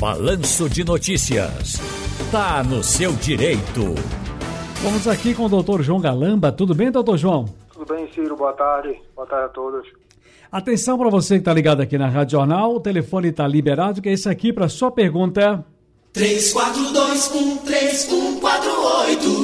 Balanço de Notícias. Tá no seu direito. Vamos aqui com o doutor João Galamba. Tudo bem, doutor João? Tudo bem, Ciro. Boa tarde. Boa tarde a todos. Atenção para você que está ligado aqui na Rádio Jornal. O telefone está liberado, que é esse aqui para sua pergunta. 34213148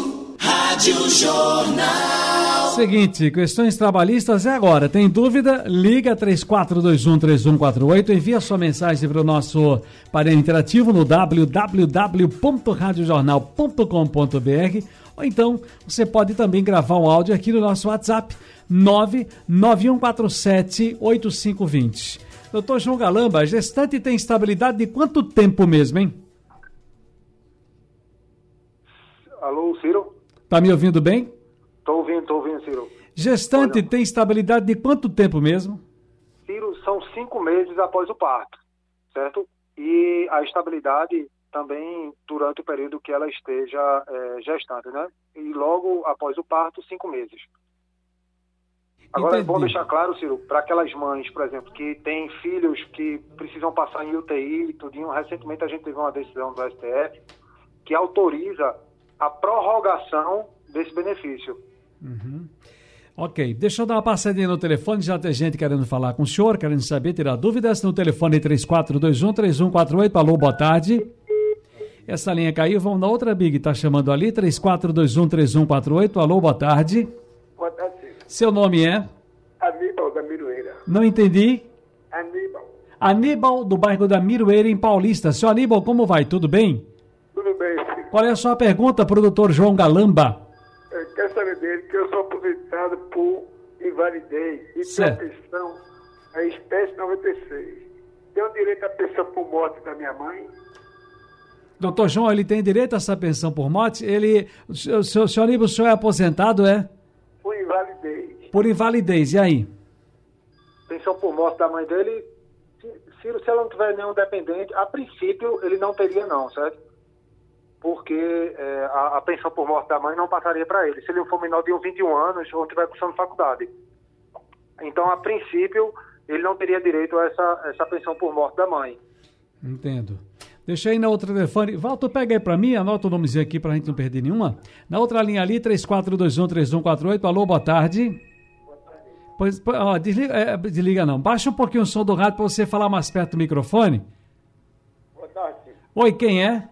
Rádio Jornal. Seguinte, questões trabalhistas é agora. Tem dúvida? Liga 34213148, envia sua mensagem para o nosso painel interativo no www.radiojornal.com.br ou então você pode também gravar um áudio aqui no nosso WhatsApp 991478520. Doutor João Galamba, a gestante tem estabilidade de quanto tempo mesmo, hein? Alô, Ciro? Tá me ouvindo bem? Tô ouvindo, tô ouvindo, Ciro. Gestante Olha. tem estabilidade de quanto tempo mesmo? Ciro, são cinco meses após o parto, certo? E a estabilidade também durante o período que ela esteja é, gestante, né? E logo após o parto, cinco meses. Agora é bom Entendi. deixar claro, Ciro, para aquelas mães, por exemplo, que têm filhos que precisam passar em UTI e tudinho. Recentemente a gente teve uma decisão do STF que autoriza a prorrogação desse benefício. Ok, deixa eu dar uma passadinha no telefone, já tem gente querendo falar com o senhor, querendo saber, tirar dúvidas, no telefone 3421-3148, alô, boa tarde. Essa linha caiu, vamos na outra Big, tá chamando ali, 3421-3148, alô, boa tarde. Boa tarde. Seu nome é? Aníbal da Miroeira. Não entendi. Aníbal, Aníbal, do bairro da Miroeira, em Paulista. Seu Aníbal, como vai? Tudo bem? Qual é a sua pergunta para o doutor João Galamba? Eu quero saber dele que eu sou aposentado por invalidez e Certo. tenho pensão a espécie 96. Tenho direito à pensão por morte da minha mãe? Doutor João, ele tem direito a essa pensão por morte? Ele, o senhor, o senhor, o senhor Aníbal, o senhor é aposentado, é? Por invalidez. Por invalidez, e aí? pensão por morte da mãe dele, Ciro, se ela não tiver nenhum dependente, a princípio ele não teria não, certo? Porque é, a, a pensão por morte da mãe não passaria para ele, se ele for menor de uns 21 anos ou tiver cursando faculdade. Então, a princípio, ele não teria direito a essa, essa pensão por morte da mãe. Entendo. Deixa aí na outra telefone. Walter, pega aí pra mim, anota o nomezinho aqui pra gente não perder nenhuma. Na outra linha ali, 34213148. Alô, boa tarde. Pois, pô, ó, desliga, é, desliga não. Baixa um pouquinho o som do rádio pra você falar mais perto do microfone. Boa tarde. Oi, quem é?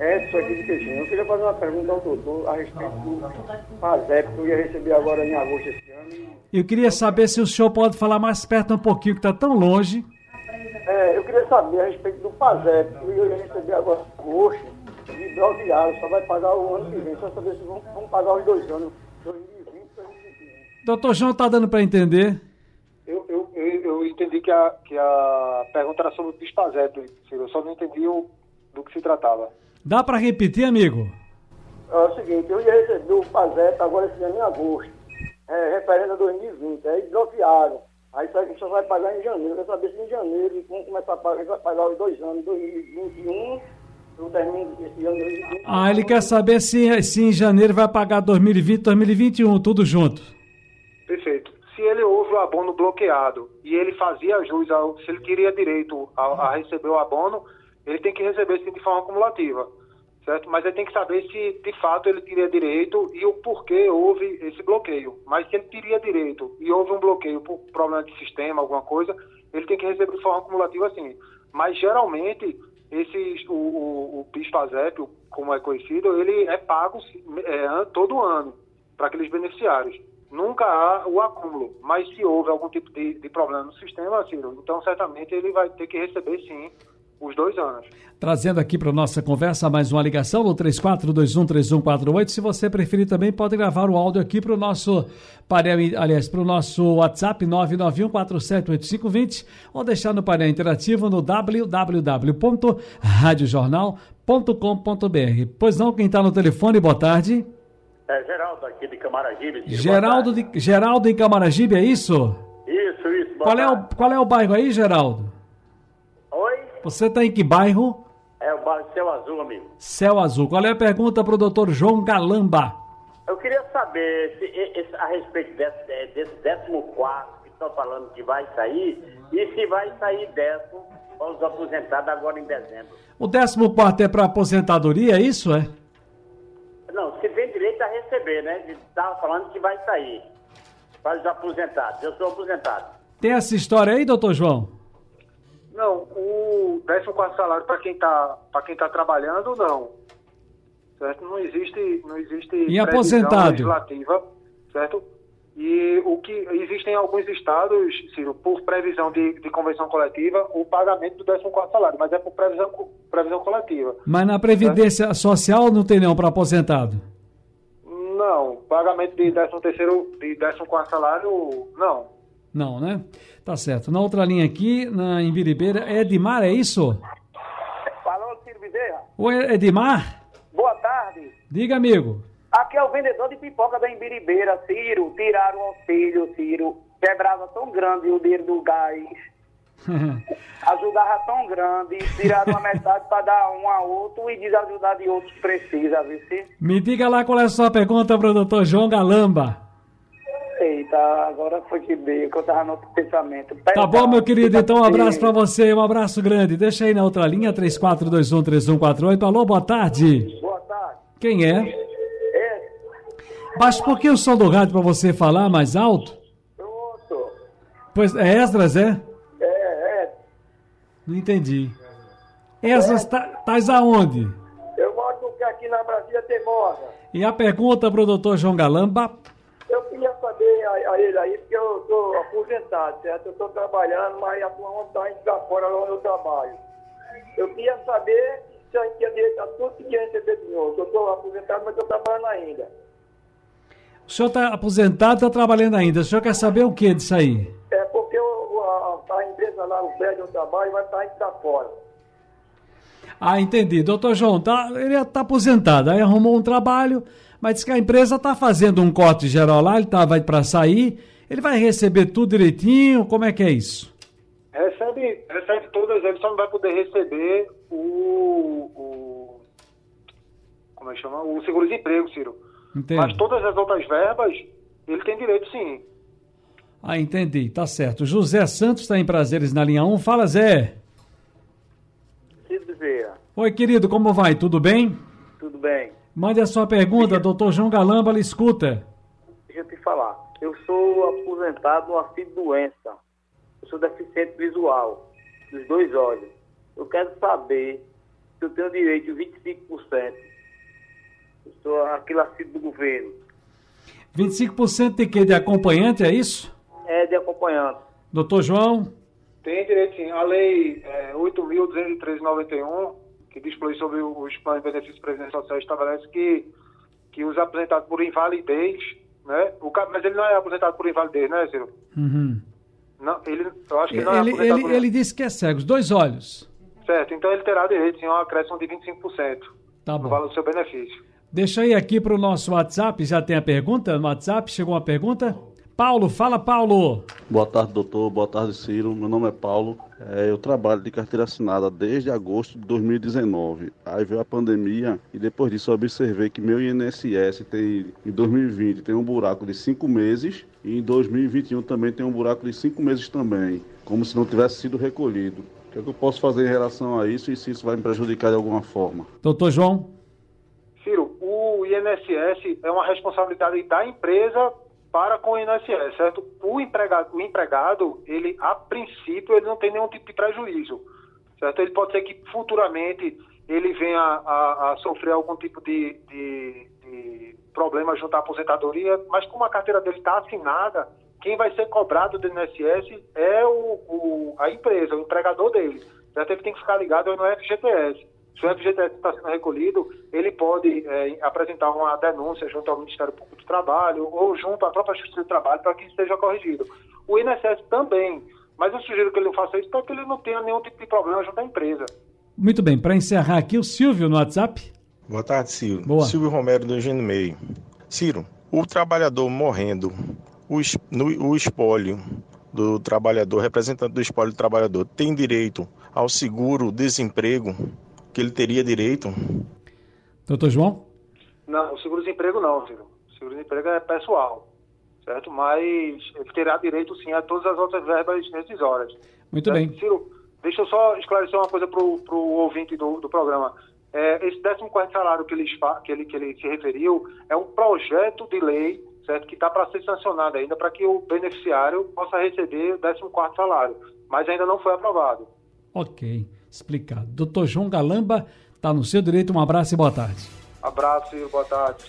Edson aqui de Queixinho. Eu queria fazer uma pergunta ao doutor a respeito do PASEP que eu ia receber agora em agosto esse ano. Eu queria saber se o senhor pode falar mais perto um pouquinho, que tá tão longe. É, eu queria saber a respeito do PASEP que eu ia receber agora em agosto de Belviário. Só vai pagar o ano que vem. Só saber se vão, vão pagar os dois anos, 2020 e 2021. Doutor João, tá dando pra entender? Eu, eu, eu, eu entendi que a, que a pergunta era sobre o Bispazep, Ciro. Eu só não entendi o, do que se tratava. Dá pra repetir, amigo? É o seguinte, eu ia receber o PASEP agora esse ano em agosto. É, referendo a 2020. Aí desbloquearam. Aí só, só vai pagar em janeiro. Eu quero saber se em janeiro vão começar a pagar, vão pagar os dois anos, 2021, eu termino esse ano 2020. Ah, ele quer saber se, se em janeiro vai pagar 2020, 2021, tudo junto. Perfeito. Se ele houve o abono bloqueado e ele fazia jus ao. Se ele queria direito a, a receber o abono, ele tem que receber sim de forma acumulativa. Certo? Mas ele tem que saber se de fato ele teria direito e o porquê houve esse bloqueio. Mas se ele teria direito e houve um bloqueio por problema de sistema, alguma coisa, ele tem que receber de forma acumulativa sim. Mas geralmente, esses, o, o, o PIS-PASEP, como é conhecido, ele é pago é, todo ano para aqueles beneficiários. Nunca há o acúmulo, mas se houve algum tipo de, de problema no sistema, Ciro, então certamente ele vai ter que receber sim os dois anos. Trazendo aqui para nossa conversa mais uma ligação no 34213148. Se você preferir também, pode gravar o áudio aqui para o nosso painel, aliás, para o nosso WhatsApp 991478520 ou deixar no painel interativo no www.radiojornal.com.br. Pois não, quem está no telefone, boa tarde. É Geraldo aqui de Camaragibe. Ciro. Geraldo, de, Geraldo em Camaragibe, é isso? Isso, isso. Qual é, o, qual é o bairro aí, Geraldo? Você está em que bairro? É o bairro Céu Azul, amigo. Céu Azul. Qual é a pergunta para o doutor João Galamba? Eu queria saber se, esse- a respeito desse, é, desse 14 que estão falando que vai sair, e se vai sair décimo para os aposentados agora em dezembro. O 14 é para aposentadoria, é isso? É? Não, se tem direito a receber, né? Estava falando que vai sair para os aposentados. Eu sou aposentado. Tem essa história aí, doutor João? Não, o 14 salário para quem está para quem tá trabalhando, não. Certo? Não existe, não existe E aposentado? legislativa, certo? E o que existem alguns estados, Ciro, por previsão de, de convenção coletiva, o pagamento do 14 salário, mas é por previsão, previsão coletiva. Mas na Previdência Social não tem não para aposentado. Não, pagamento de 13 terceiro, de 14 salário, não. Não, né? Tá certo. Na outra linha aqui, na em Viribeira, é Edmar, é isso? Falou, Ciro Bezerra. Oi, Edmar? Boa tarde. Diga, amigo. Aqui é o vendedor de pipoca da Embiribeira, Ciro. Tiraram o auxílio, Ciro. Quebrava tão grande o dinheiro do gás. Ajudava tão grande. Tiraram uma metade para dar um a outro e desajudar de outros que precisa, viu, Ciro? Me diga lá qual é a sua pergunta para o doutor João Galamba. Eita, agora foi que dei, que eu tava no outro pensamento. Tá bom, meu querido? Então um abraço para você, um abraço grande. Deixa aí na outra linha, 34213148. Alô, boa tarde. Boa tarde. Quem é? É, Baixa um pouquinho o som do rádio para você falar mais alto. pronto. Pois é Esdras, é? É, é. Não entendi. Esdras, tá, tais aonde? Eu moro aqui na Brasília Teimosa. E a pergunta para o doutor João Galamba. Eu queria saber a, a ele aí, porque eu sou aposentado, certo? Eu estou trabalhando, mas atualmente está indo para fora onde eu trabalho. Eu queria saber se a gente tinha direito a tudo que tinha receber de novo. Eu estou aposentado, mas estou trabalhando ainda. O senhor está aposentado, está trabalhando ainda. O senhor quer saber o que disso aí? É porque o- o- a, a empresa lá, o prédio onde eu trabalho, vai estar indo para fora. Ah, entendi. Doutor João, tá, ele está aposentado, aí arrumou um trabalho, mas disse que a empresa está fazendo um corte geral lá, ele tá, vai para sair, ele vai receber tudo direitinho, como é que é isso? Recebe, recebe todas, ele só não vai poder receber o. o como é que chama? O seguro-desemprego, Ciro. Entendo. Mas todas as outras verbas, ele tem direito sim. Ah, entendi, tá certo. José Santos está em Prazeres na linha 1. Fala, Zé. Ciro Bezerra, Oi, querido, como vai? Tudo bem? Mande a sua pergunta, doutor João Galamba, lhe escuta. Deixa eu te falar. Eu sou aposentado no auxílio doença. Eu sou deficiente visual, dos dois olhos. Eu quero saber se eu tenho direito a 25%. Eu sou aquele auxílio do governo. 25% de quê? De acompanhante, é isso? É de acompanhante. Doutor João? Tem direito sim. A lei é, 8.213/91, que dispõe sobre os planos de benefícios previdenciais sociais, estabelece que, que os aposentados por invalidez, né? O, mas ele não é aposentado por invalidez, né, Ciro? Uhum. Não, ele, eu acho que não é Ele, aposentado ele, por ele disse que é cego, os dois olhos. Certo, então ele terá direito sim a um acréscimo de 25% Tá no bom. valor do seu benefício. Deixa aí aqui para o nosso WhatsApp, já tem a pergunta no WhatsApp? Chegou uma pergunta? Paulo, fala Paulo. Boa tarde, doutor. Boa tarde, Ciro. Meu nome é Paulo. É, eu trabalho de carteira assinada desde agosto de 2019. Aí veio a pandemia e depois disso eu observei que meu INSS tem, em 2020 tem um buraco de cinco meses e em 2021 também tem um buraco de cinco meses também, como se não tivesse sido recolhido. O que, é que eu posso fazer em relação a isso e se isso vai me prejudicar de alguma forma? Doutor João? Ciro, o INSS é uma responsabilidade da empresa para com o INSS, certo? O empregado, o empregado, ele, a princípio, ele não tem nenhum tipo de prejuízo, certo? Ele pode ser que futuramente ele venha a, a sofrer algum tipo de, de, de problema junto à aposentadoria, mas como a carteira dele está assinada, quem vai ser cobrado do INSS é o, o- a empresa, o empregador dele. Certo? Ele tem que ficar ligado no FGTS. Se o FGTS está sendo recolhido, ele pode eh, apresentar uma denúncia junto ao Ministério Público do Trabalho ou junto à própria Justiça do Trabalho para que isso seja corrigido. O INSS também, mas eu sugiro que ele não faça isso para que ele não tenha nenhum tipo de problema junto à empresa. Muito bem, para encerrar aqui, o Silvio no WhatsApp. Boa tarde, Ciro. Boa. Silvio Romero do Engenho Meio. Ciro, o trabalhador morrendo, o, es- no- o espólio do trabalhador, representante do espólio do trabalhador, tem direito ao seguro-desemprego que ele teria direito? Doutor João? Não, o seguro-desemprego não, Ciro. O seguro-desemprego é pessoal, certo? Mas ele terá direito sim a todas as outras verbas rescisórias. Muito Certo? bem. Ciro, Deixa eu só esclarecer uma coisa para o ouvinte do, do programa. É, esse 14 salário que ele, que, ele, que ele se referiu é um projeto de lei certo, que está para ser sancionado ainda para que o beneficiário possa receber o 14 salário, mas ainda não foi aprovado. Ok, explicado. Doutor João Galamba, está no seu direito. Um abraço e boa tarde. Abraço e boa tarde. Tchau.